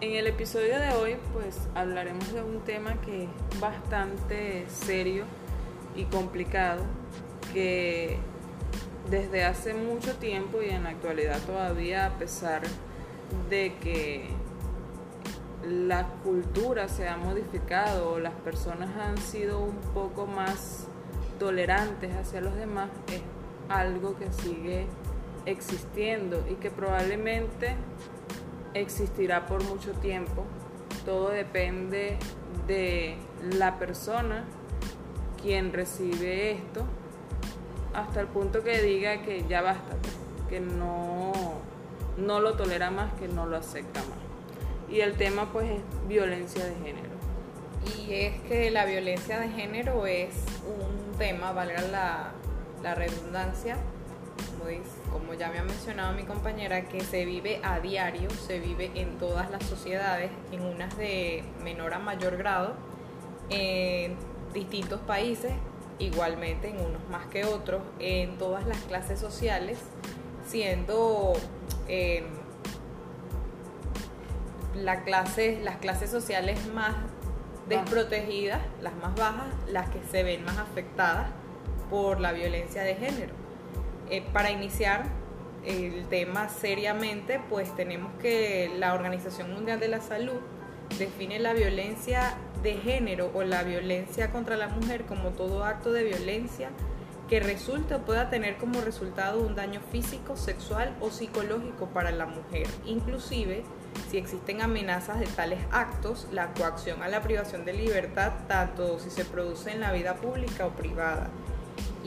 En el episodio de hoy pues hablaremos de un tema que es bastante serio y complicado que desde hace mucho tiempo y en la actualidad todavía a pesar de que la cultura se ha modificado o las personas han sido un poco más tolerantes hacia los demás, es algo que sigue existiendo y que probablemente existirá por mucho tiempo. Todo depende de la persona quien recibe esto hasta el punto que diga que ya basta, que no, no lo tolera más, que no lo acepta más y el tema pues es violencia de género. Y es que la violencia de género es un tema, valga la, la redundancia, como, ya me ha mencionado mi compañera, que se vive a diario, se vive en todas las sociedades, en unas de menor a mayor grado, en distintos países, igualmente en unos más que otros, en todas las clases sociales, siendo... Eh, la las clases sociales más desprotegidas, las más bajas, las que se ven más afectadas por la violencia de género. Eh, para iniciar el tema seriamente, pues tenemos que la Organización Mundial de la Salud define la violencia de género o la violencia contra la mujer como todo acto de violencia que resulte o pueda tener como resultado un daño físico, sexual o psicológico para la mujer, inclusive si existen amenazas de tales actos, la coacción a la privación de libertad, tanto si se produce en la vida pública o privada.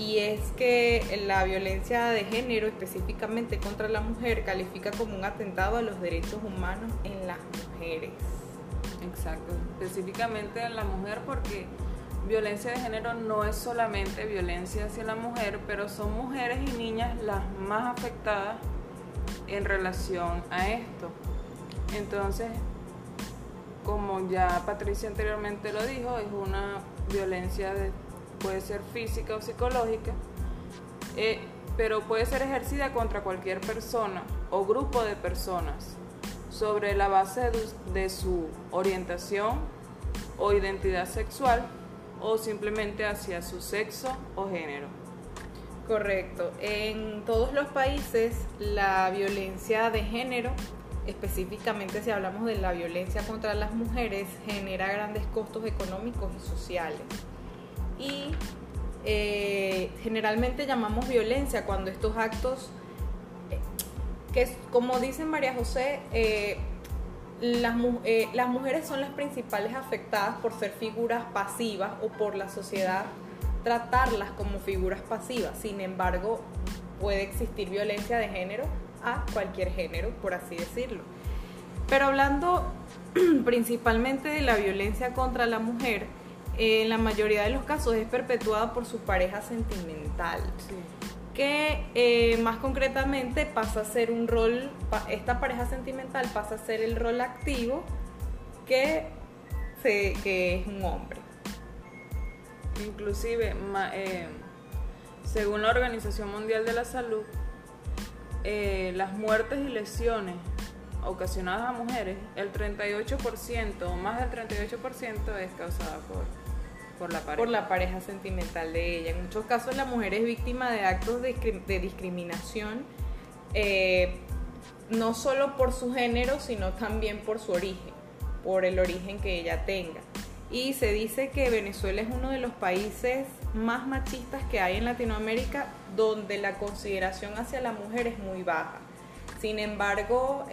Y es que la violencia de género, específicamente contra la mujer, califica como un atentado a los derechos humanos en las mujeres. Exacto, específicamente en la mujer porque violencia de género no es solamente violencia hacia la mujer, pero son mujeres y niñas las más afectadas en relación a esto. Entonces, como ya Patricia anteriormente lo dijo, es una violencia de, puede ser física o psicológica, eh, pero puede ser ejercida contra cualquier persona o grupo de personas sobre la base de su orientación o identidad sexual o simplemente hacia su sexo o género. Correcto. En todos los países la violencia de género específicamente si hablamos de la violencia contra las mujeres, genera grandes costos económicos y sociales. Y eh, generalmente llamamos violencia cuando estos actos, eh, que como dice María José, eh, las, las mujeres son las principales afectadas por ser figuras pasivas o por la sociedad tratarlas como figuras pasivas. Sin embargo, puede existir violencia de género a cualquier género, por así decirlo. Pero hablando principalmente de la violencia contra la mujer, en la mayoría de los casos es perpetuada por su pareja sentimental. que eh, más concretamente pasa a ser un rol, esta pareja sentimental pasa a ser el rol activo que, que es un hombre. Inclusive, eh, según la Organización Mundial de la Salud, eh, las muertes y lesiones ocasionadas a mujeres, el 38% o más del 38% es causada por, por la pareja. Por la pareja sentimental de ella. En muchos casos la mujer es víctima de actos de, discriminación, eh, no solo por su género, sino también por su origen, por el origen que ella tenga. Y se dice que Venezuela es uno de los países más machistas que hay en Latinoamérica donde la consideración hacia la mujer es muy baja. Sin embargo,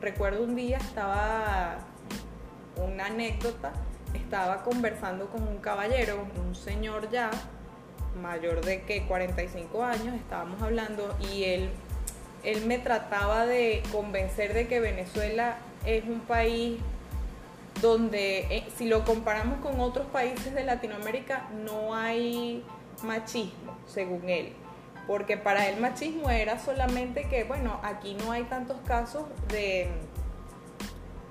recuerdo un día estaba una anécdota, estaba conversando con un caballero, un señor ya, mayor de que 45 años, estábamos hablando y él, él me trataba de convencer de que Venezuela es un país donde eh, si lo comparamos con otros países de Latinoamérica no hay machismo, según él. Porque para él machismo era solamente que, bueno, aquí no hay tantos casos de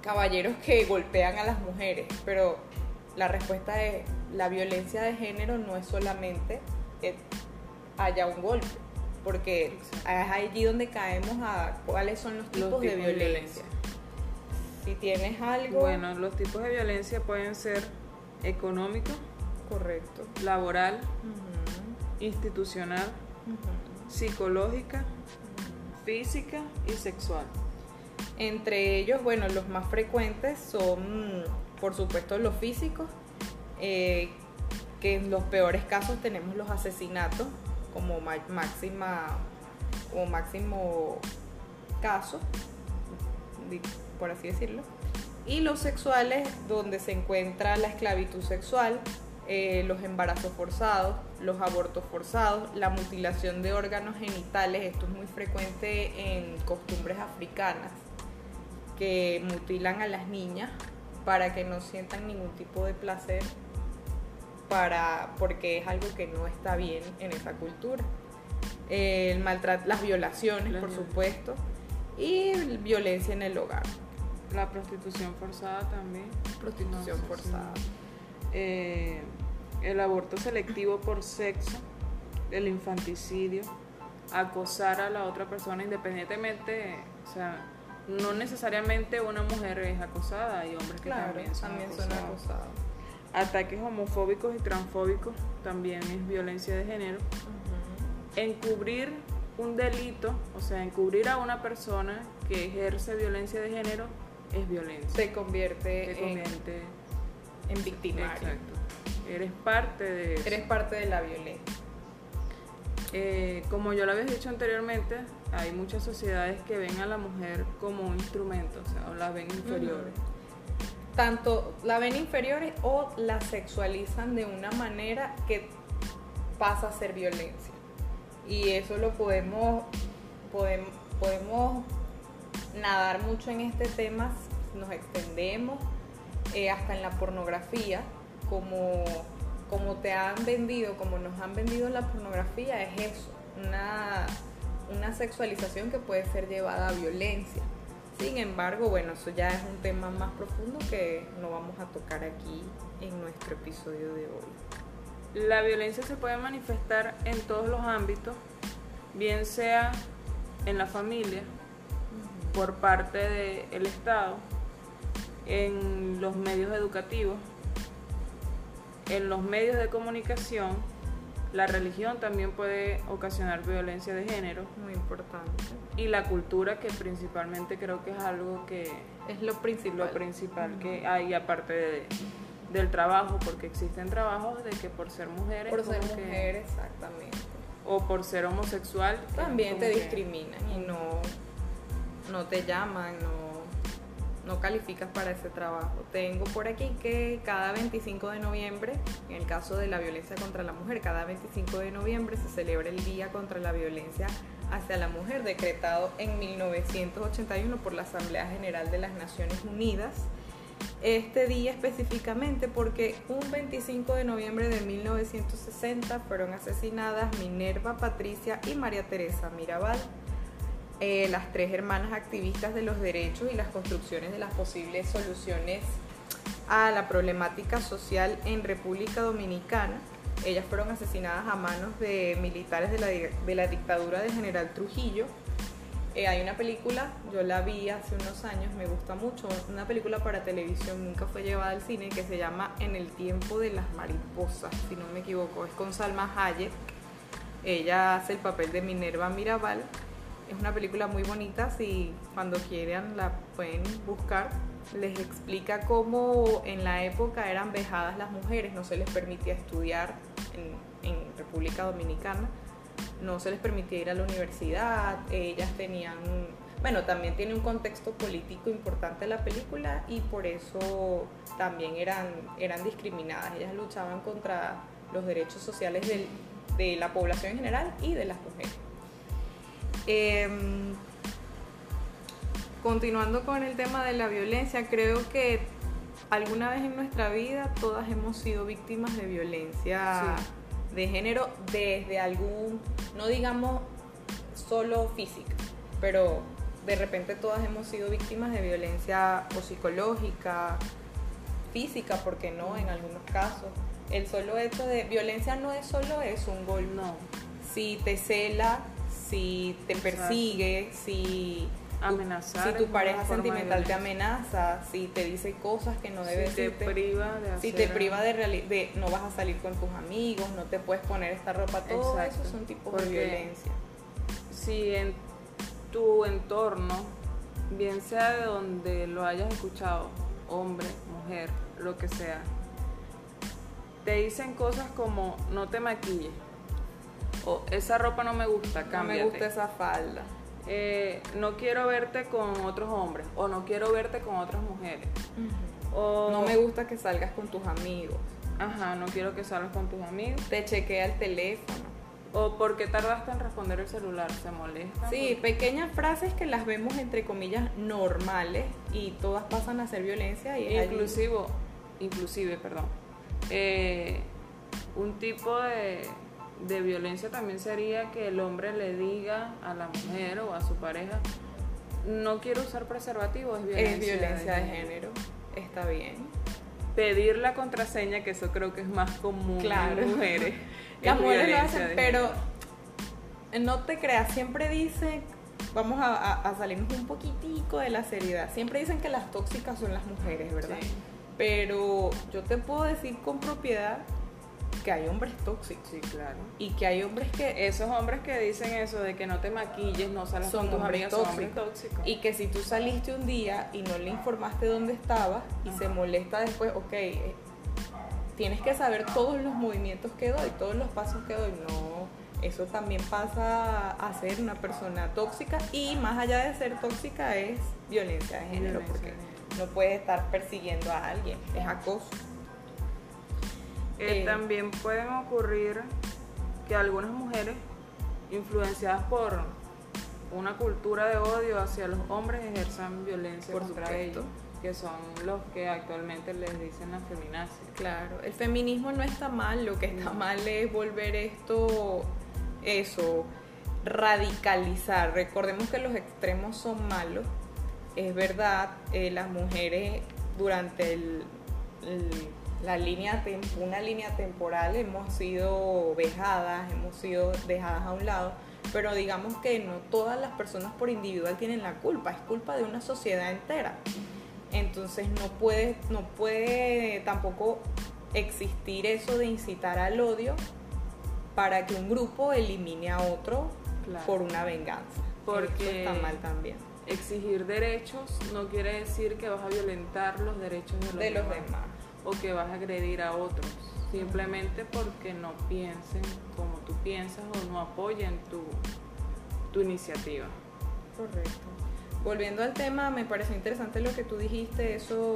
caballeros que golpean a las mujeres, pero la respuesta es, la violencia de género no es solamente que haya un golpe, porque es allí donde caemos a cuáles son los tipos, de violencia. Si tienes algo... Bueno, los tipos de violencia pueden ser económico, correcto. laboral, institucional, psicológica, física y sexual. Entre ellos, bueno, los más frecuentes son, por supuesto, los físicos, eh, que en los peores casos tenemos los asesinatos como ma- máxima o máximo caso, por así decirlo, y los sexuales, donde se encuentra la esclavitud sexual, eh, los embarazos forzados, los abortos forzados, la mutilación de órganos genitales, esto es muy frecuente en costumbres africanas, que mutilan a las niñas para que no sientan ningún tipo de placer, para, porque es algo que no está bien en esa cultura. El maltrato, las violaciones, Las por supuesto, y violencia en el hogar, La prostitución forzada también. prostitución No forzada. Eh, el aborto selectivo por sexo, el infanticidio, acosar a la otra persona independientemente, o sea, no necesariamente una mujer es acosada, hay hombres que Claro, también son también son acosados. Ataques homofóbicos y transfóbicos también es violencia de género. Encubrir un delito, o sea, encubrir a una persona que ejerce violencia de género es violencia. Se convierte, Se en- en, victimario. Exacto. Eres parte de eso. Eres parte de la violencia. Eh, como yo lo había dicho anteriormente, hay muchas sociedades que ven a la mujer como un instrumento, o sea, o la ven inferiores. tanto la ven inferiores o la sexualizan de una manera que pasa a ser violencia. Y eso lo podemos, podemos, podemos nadar mucho en este tema, nos extendemos eh, hasta en la pornografía, como, como te han vendido, como nos han vendido la pornografía, es eso, una, una sexualización que puede ser llevada a violencia. Sin embargo, bueno, eso ya es un tema más profundo que no vamos a tocar aquí en nuestro episodio de hoy. La violencia se puede manifestar en todos los ámbitos, bien sea en la familia, por parte del Estado, en los medios educativos, en los medios de comunicación. La religión también puede ocasionar violencia de género Muy importante. y la cultura que principalmente creo que es algo que Es lo principal. lo principal que hay aparte de- del trabajo porque existen trabajos de que por ser mujeres Por ser que- mujer, exactamente. o por ser homosexual También te que- discriminan y no, no te llaman, no, no calificas para ese trabajo. Tengo por aquí que cada 25 de noviembre, en el caso de la violencia contra la mujer, cada 25 de noviembre se celebra el Día contra la Violencia hacia la Mujer, decretado en 1981 por la Asamblea General de las Naciones Unidas. Este día específicamente porque un 25 de noviembre de 1960 fueron asesinadas Minerva Patricia y María Teresa Mirabal, eh, las tres hermanas activistas de los derechos y las construcciones de las posibles soluciones a la problemática social en República Dominicana. Ellas fueron asesinadas a manos de militares de la, de la dictadura de General Trujillo. Eh, hay una película, yo la vi hace unos años, me gusta mucho, una película para televisión, nunca fue llevada al cine, que se llama En el tiempo de las mariposas, si no me equivoco, es con Salma Hayek. Ella hace el papel de Minerva Mirabal. Es una película muy bonita, si cuando quieran la pueden buscar. Les explica cómo en la época eran vejadas las mujeres, no se les permitía estudiar en, República Dominicana, no se les permitía ir a la universidad, ellas tenían, bueno, también tiene un contexto político importante la película y por eso también eran, eran discriminadas, ellas luchaban contra los derechos sociales de la población en general y de las mujeres. Em, continuando con el tema de la violencia, creo que alguna vez en nuestra vida todas hemos sido víctimas de violencia de género desde algún, no digamos solo física, pero de repente todas hemos sido víctimas de violencia o psicológica, física, porque no, en algunos casos. El solo hecho de violencia no es solo eso, un gol no. Si te cela, si te Exacto. persigue, si amenazar. Si tu pareja sentimental te amenaza, si te dice cosas que no debes si te priva de si hacer te priva de no vas a salir con tus amigos, no te puedes poner esta ropa, todo Exacto. eso son tipos Porque- de violencia. si en tu entorno, bien sea de donde lo hayas escuchado, hombre, mujer, lo que sea, te dicen cosas como no te maquilles o esa ropa no me gusta, No cámbiate. me gusta esa falda. Eh, no quiero verte con otros hombres o no quiero verte con otras mujeres. O, No me gusta que salgas con tus amigos. Ajá, no quiero que salgas con tus amigos. Te chequea el teléfono. O porque tardaste en responder el celular, se molesta. Sí, pequeñas frases que las vemos entre comillas normales y todas pasan a ser violencia y allí- Inclusivo, inclusive, perdón. eh, un tipo de, de violencia también sería que el hombre le diga a la mujer o a su pareja, no quiero usar preservativo, es violencia, es violencia de género. Está bien. Pedir la contraseña, que eso creo que es más común Claro. en mujeres. Las es mujeres lo hacen, pero no te creas, siempre dicen, vamos a, a- a salirnos un poquitico de la seriedad. Siempre dicen que las tóxicas son las mujeres, ¿verdad? Sí. Pero yo te puedo decir con propiedad que hay hombres tóxicos Sí, claro. y que hay hombres que Esos hombres que dicen eso de que no te maquilles, no salgas Son con tus hombres amigas, son hombres tóxicos. Y que si tú saliste un día y no le informaste dónde estabas y Ajá. se molesta después, ok, eh, tienes que saber todos los movimientos que doy, todos los pasos que doy. No, eso también pasa a ser una persona tóxica y más allá de ser tóxica es violencia de género porque no puedes estar persiguiendo a alguien, es acoso. Eh, Eh, también pueden ocurrir que algunas mujeres, influenciadas por una cultura de odio hacia los hombres, ejerzan violencia Por contra supuesto. ellos, que son los que actualmente les dicen la feminacia. Claro, el feminismo no está mal, lo que está mal es volver esto, eso, radicalizar. Recordemos que los extremos son malos. Es verdad, eh, las mujeres durante el- el- la línea, una línea temporal hemos sido vejadas, hemos sido dejadas a un lado, pero digamos que no todas las personas por individual tienen la culpa, es culpa de una sociedad entera. Entonces no puede, no puede tampoco existir eso de incitar al odio para que un grupo elimine a otro Claro. por una venganza. Porque- está mal también. Exigir derechos no quiere decir que vas a violentar los derechos de los, De los demás. O que vas a agredir a otros, simplemente porque no piensen como tú piensas o no apoyen tu, tu iniciativa. Correcto. Volviendo al tema, me pareció interesante lo que tú dijiste, eso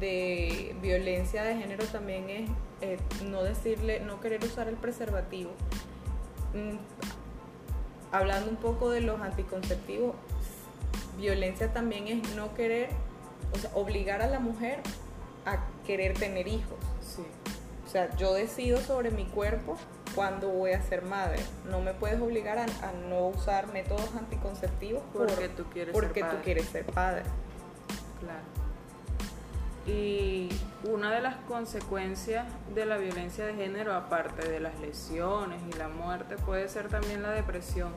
de violencia de género también es eh, no decirle, no querer usar el preservativo. Mm, hablando un poco de los anticonceptivos, violencia también es no querer, o sea, obligar a la mujer a querer tener hijos. Sí. O sea, yo decido sobre mi cuerpo cuando voy a ser madre. No me puedes obligar a, a no usar métodos anticonceptivos por- Porque tú quieres porque ser tú quieres ser padre. Claro. Y una de las consecuencias de la violencia de género, aparte de las lesiones y la muerte, puede ser también la depresión.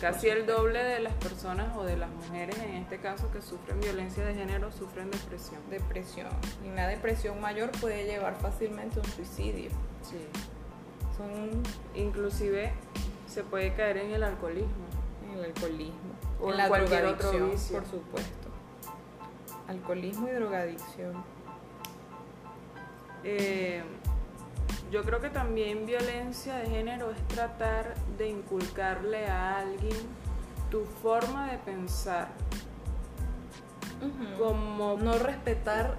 Casi el doble de las personas o de las mujeres en este caso que sufren violencia de género sufren depresión. Depresión. Y una depresión mayor puede llevar fácilmente a un suicidio. Sí. Son Inclusive se puede caer en el alcoholismo. en el alcoholismo. O en en la cualquier otro drogadicción, vicio. por supuesto. Alcoholismo y drogadicción. Eh, yo creo que también violencia de género es tratar de inculcarle a alguien tu forma de pensar, como no respetar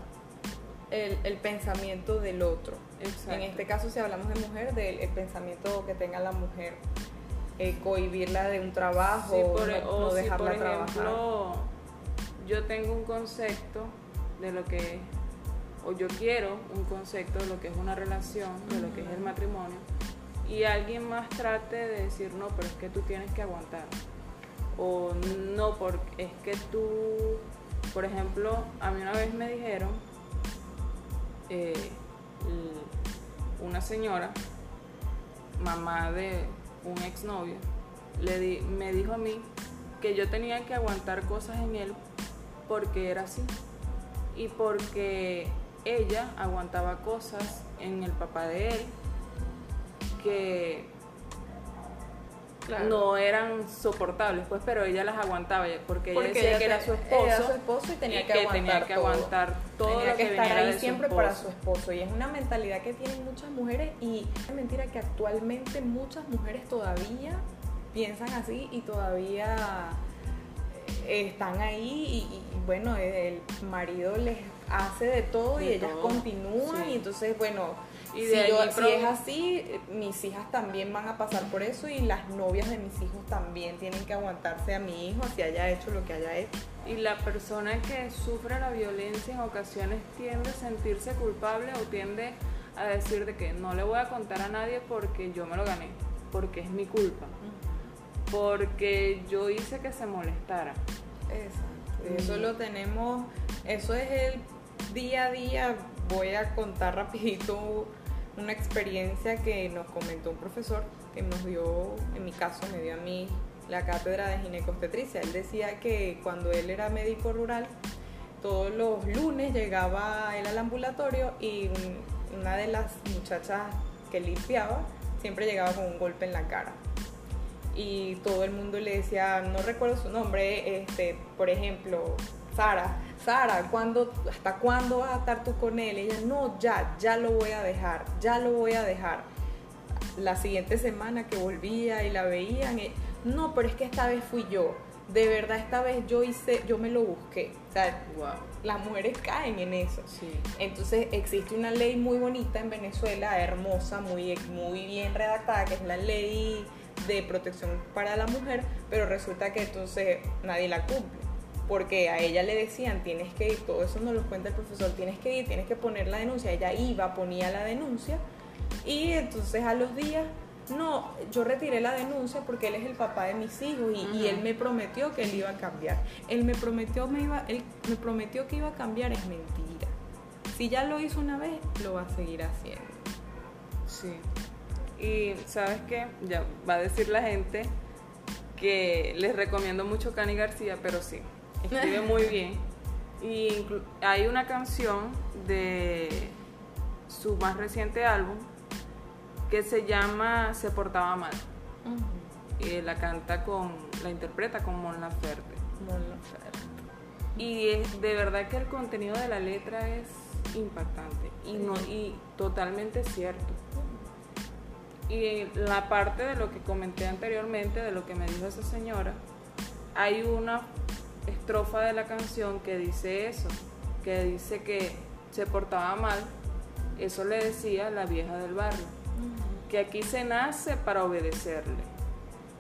el, el pensamiento del otro. Exacto. En este caso, si hablamos de mujer, del el pensamiento que tenga la mujer, eh, cohibirla de un trabajo, Sí, por- no, o no si, dejarla por trabajar. ejemplo, yo tengo un concepto de lo que es, o yo quiero un concepto de lo que es una relación, de lo que es el matrimonio, y alguien más trate de decir, no, pero es que tú tienes que aguantar. O no, porque es que tú, por ejemplo, a mí una vez me dijeron, eh, una señora, mamá de un exnovio, le di- me dijo a mí que yo tenía que aguantar cosas en él porque era así y porque ella aguantaba cosas en el papá de él que Claro. no eran soportables, pues, pero ella las aguantaba porque ella Porque decía ella que era su esposo, era su esposo y tenía que aguantar tenía que todo. aguantar todo Tenía lo que, que, estar ahí siempre para su esposo y es una mentalidad que tienen muchas mujeres y es mentira que actualmente muchas mujeres todavía piensan así y todavía eh, están ahí y, y, bueno el marido les hace de todo y ellas todo, continúan sí. y entonces bueno Y si, yo- si es así mis hijas también van a pasar por eso y las novias de mis hijos también tienen que aguantarse a mi hijo si haya hecho lo que haya hecho Y la persona que sufre la violencia en ocasiones tiende a sentirse culpable o tiende a decir de que no le voy a contar a nadie porque yo me lo gané, porque es mi culpa, porque yo hice que se molestara. Exacto. Eso lo tenemos, eso es el día a día. Voy a contar rapidito una experiencia que nos comentó un profesor que nos dio, en mi caso me dio a mí la cátedra de ginecobstetricia. Él decía que cuando él era médico rural, todos los lunes llegaba él al ambulatorio y un- una de las muchachas que limpiaba siempre llegaba con un golpe en la cara y todo el mundo le decía, no recuerdo su nombre, este, por ejemplo, Sara, Sara, ¿cuándo, ¿hasta cuándo vas a estar tú con él? Ella, no, ya, ya lo voy a dejar, ya lo voy a dejar. La siguiente semana que volvía y la veían, eh, no, pero es que esta vez fui yo. De verdad, esta vez yo hice, yo me lo busqué. O sea, Wow. las mujeres caen en eso. Sí. Entonces existe una ley muy bonita en Venezuela, hermosa, muy, muy bien redactada, que es la ley de protección para la mujer, pero resulta que entonces nadie la cumple. Porque a ella le decían, tienes que ir, todo eso nos lo cuenta el profesor, tienes que ir, tienes que poner la denuncia. Ella iba, ponía la denuncia y entonces a los días, no, yo retiré la denuncia porque él es el papá de mis hijos y, él me prometió que él iba a cambiar. Él me prometió, me iba, él me prometió que iba a cambiar, es mentira. Si ya lo hizo una vez, lo va a seguir haciendo. Sí. Y sabes qué, ya va a decir la gente que les recomiendo mucho Cani García, pero sí, escribe muy bien. Y hay una canción de su más reciente álbum que se llama Se portaba mal. Y la canta con, la interpreta con Mon Laferte. Mon Laferte. Y es de verdad que el contenido de la letra es impactante y no y totalmente cierto. Y la parte de lo que comenté anteriormente, de lo que me dijo esa señora, hay una estrofa de la canción que dice eso, que dice que se portaba mal, eso le decía la vieja del barrio, que aquí se nace para obedecerle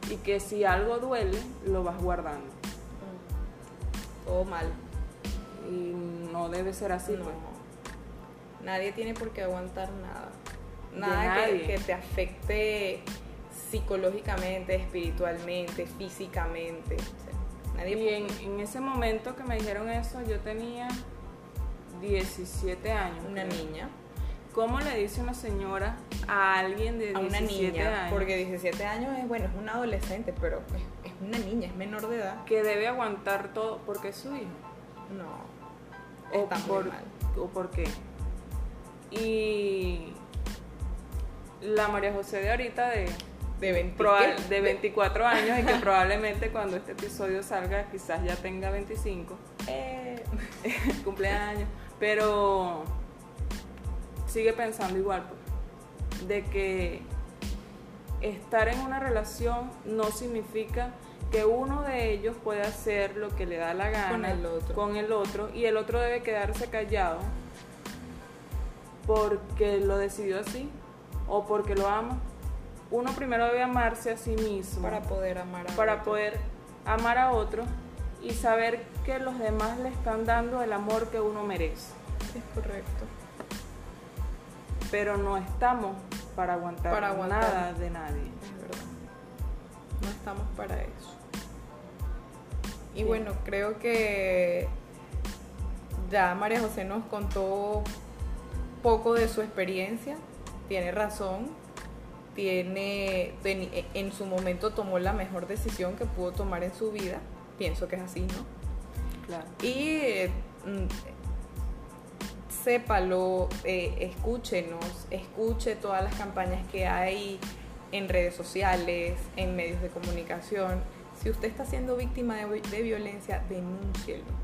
y que si algo duele, lo vas guardando. Todo mal. Y no debe ser así, No. pues. Nadie tiene por qué aguantar nada. Nada que, te afecte psicológicamente, espiritualmente, físicamente. O sea, nadie Y en, en ese momento que me dijeron eso, yo tenía 17 años. una creo. niña, ¿Cómo le dice una señora a alguien de 17 a una niña, años porque 17 años es bueno, es una adolescente, pero es, es una niña, es menor de edad. que debe aguantar todo porque es su hijo? No, ¿O está muy por, mal. ¿O por qué? Y la María José de ahorita de, De 20 proba- ¿qué? de 24 años y que probablemente cuando este episodio salga quizás ya tenga 25. Eh, cumpleaños, pero sigue pensando igual, pues, de que estar en una relación no significa que uno de ellos puede hacer lo que le da la gana Con el otro. con el otro, y el otro debe quedarse callado porque lo decidió así o porque lo ama. Uno primero debe amarse a sí mismo para poder amar a para otro. poder amar a otro y saber que los demás le están dando el amor que uno merece. Es correcto. Pero no estamos para aguantar, Para aguantar. nada de nadie. Es verdad. No estamos para eso. Y Sí. bueno, creo que ya María José nos contó poco de su experiencia. Tiene razón. Tiene, en su momento tomó la mejor decisión que pudo tomar en su vida. Pienso que es así, ¿no? Claro. Y mm, sépalo, eh, escúchenos, escuche todas las campañas que hay en redes sociales, en medios de comunicación. Si usted está siendo víctima de, de violencia, denúncielo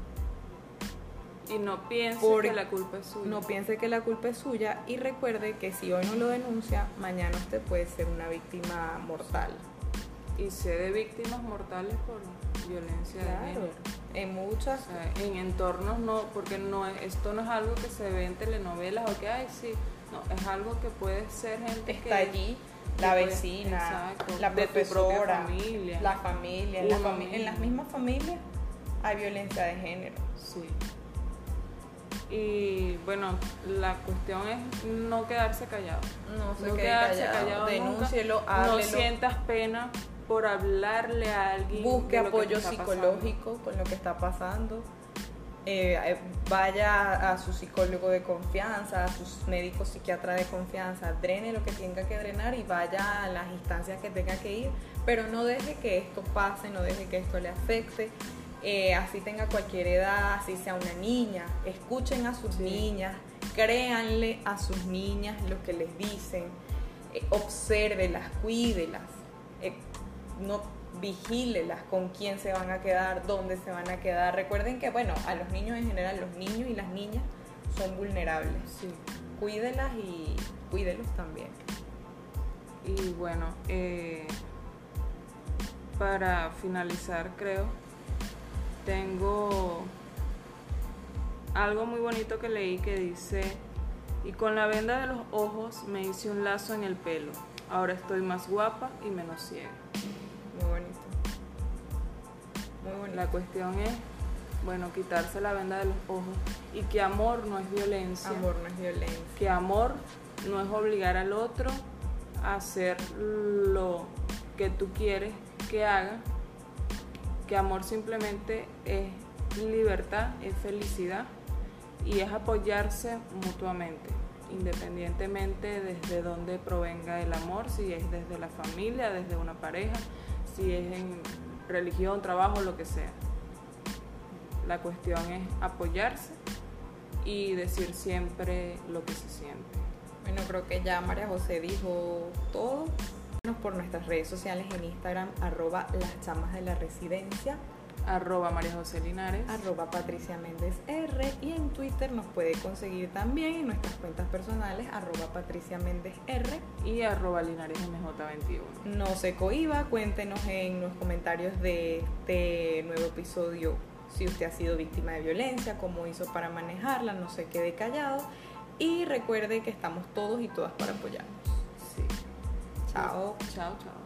y no piense que la culpa es suya. No piense que la culpa es suya y recuerde que si hoy no lo denuncia, mañana usted puede ser una víctima mortal. Y sé de víctimas mortales por violencia de género. En muchas. en entornos no, porque no esto no es algo que se ve en telenovelas o que hay, sí. No, es algo que puede ser gente Está allí la vecina, la profesora, familia. la familia, en, la en las mismas familias hay violencia de género. Sí. Y bueno, la cuestión es no quedarse callado. No, quedarse callado, denúncielo, No sientas pena por hablarle a alguien. Busque apoyo psicológico con lo que está pasando. Eh, eh, vaya a su psicólogo de confianza, a sus médicos psiquiatras de confianza, drene lo que tenga que drenar y vaya a las instancias que tenga que ir, pero no deje que esto pase, no deje que esto le afecte eh, así tenga cualquier edad, así sea una niña, escuchen a sus niñas, créanle a sus niñas lo que les dicen, eh, obsérvelas, cuídelas, eh, no vigílelas con quién se van a quedar, dónde se van a quedar. Recuerden que, bueno, a los niños en general, los niños y las niñas son vulnerables. Sí. Cuídelas y cuídelos también. Y bueno, para finalizar, creo tengo algo muy bonito que leí que dice, y con la venda de los ojos me hice un lazo en el pelo. Ahora estoy más guapa y menos ciega. Muy bonito. Muy bonito. La cuestión es, bueno, quitarse la venda de los ojos y que amor no es violencia. Amor no es violencia. Que amor no es obligar al otro a hacer lo que tú quieres que haga, que amor simplemente es libertad, es felicidad y es apoyarse mutuamente, independientemente desde dónde provenga el amor, si es desde la familia, desde una pareja, si es en religión, trabajo, lo que sea. La cuestión es apoyarse y decir siempre lo que se siente. Bueno, creo que ya María José dijo todo por nuestras redes sociales en Instagram, arroba las chamas de la residencia, arroba María José Linares, arroba Patricia Méndez R. Y en Twitter nos puede conseguir también en nuestras cuentas personales, arroba Patricia Méndez R. Y arroba Linares MJ21. No se cohiba, cuéntenos en los comentarios de este nuevo episodio si usted ha sido víctima de violencia, cómo hizo para manejarla, no se quede callado. Y recuerde que estamos todos y todas para apoyarnos. 下午，下午。